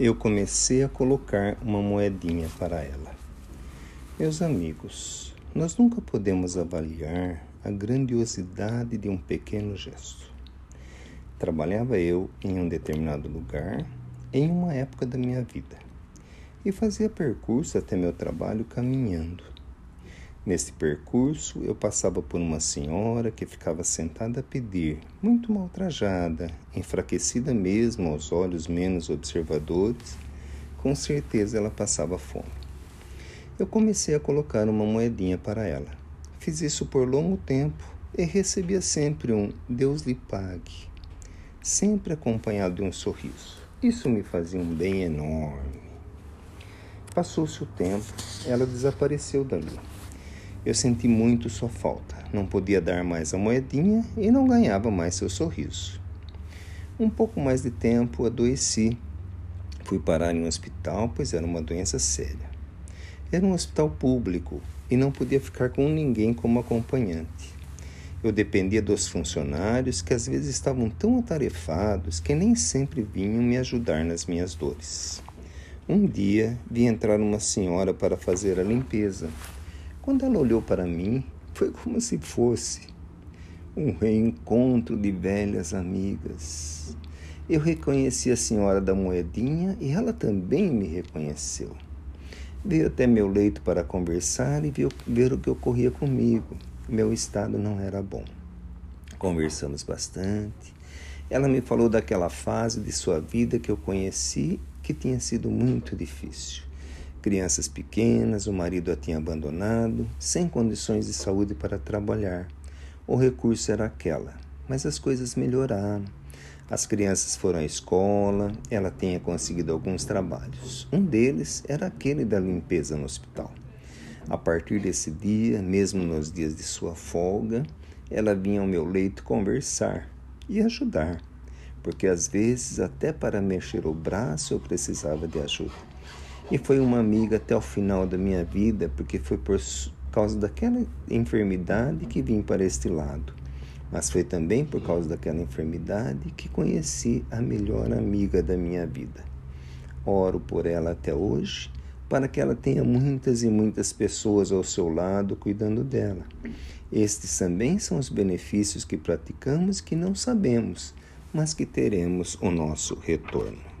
eu comecei a colocar uma moedinha para ela. Meus amigos, nós nunca podemos avaliar a grandiosidade de um pequeno gesto. Trabalhava eu em um determinado lugar em uma época da minha vida e fazia percurso até meu trabalho caminhando. Nesse percurso, eu passava por uma senhora que ficava sentada a pedir, muito maltrajada, enfraquecida mesmo aos olhos menos observadores. Com certeza ela passava fome. Eu comecei a colocar uma moedinha para ela. Fiz isso por longo tempo e recebia sempre um Deus lhe pague, sempre acompanhado de um sorriso. Isso me fazia um bem enorme. Passou-se o tempo, ela desapareceu dali. Eu senti muito sua falta. Não podia dar mais a moedinha e não ganhava mais seu sorriso. Um pouco mais de tempo adoeci. Fui parar em um hospital, pois era uma doença séria. Era um hospital público e não podia ficar com ninguém como acompanhante. Eu dependia dos funcionários que às vezes estavam tão atarefados que nem sempre vinham me ajudar nas minhas dores. Um dia vi entrar uma senhora para fazer a limpeza quando ela olhou para mim, foi como se fosse um reencontro de velhas amigas. Eu reconheci a senhora da moedinha e ela também me reconheceu. Veio até meu leito para conversar e ver o que ocorria comigo. Meu estado não era bom. Conversamos bastante. Ela me falou daquela fase de sua vida que eu conheci que tinha sido muito difícil crianças pequenas, o marido a tinha abandonado, sem condições de saúde para trabalhar. O recurso era aquela, mas as coisas melhoraram. As crianças foram à escola, ela tinha conseguido alguns trabalhos. Um deles era aquele da limpeza no hospital. A partir desse dia, mesmo nos dias de sua folga, ela vinha ao meu leito conversar e ajudar, porque às vezes até para mexer o braço eu precisava de ajuda. E foi uma amiga até o final da minha vida, porque foi por causa daquela enfermidade que vim para este lado. Mas foi também por causa daquela enfermidade que conheci a melhor amiga da minha vida. Oro por ela até hoje, para que ela tenha muitas e muitas pessoas ao seu lado cuidando dela. Estes também são os benefícios que praticamos que não sabemos, mas que teremos o nosso retorno.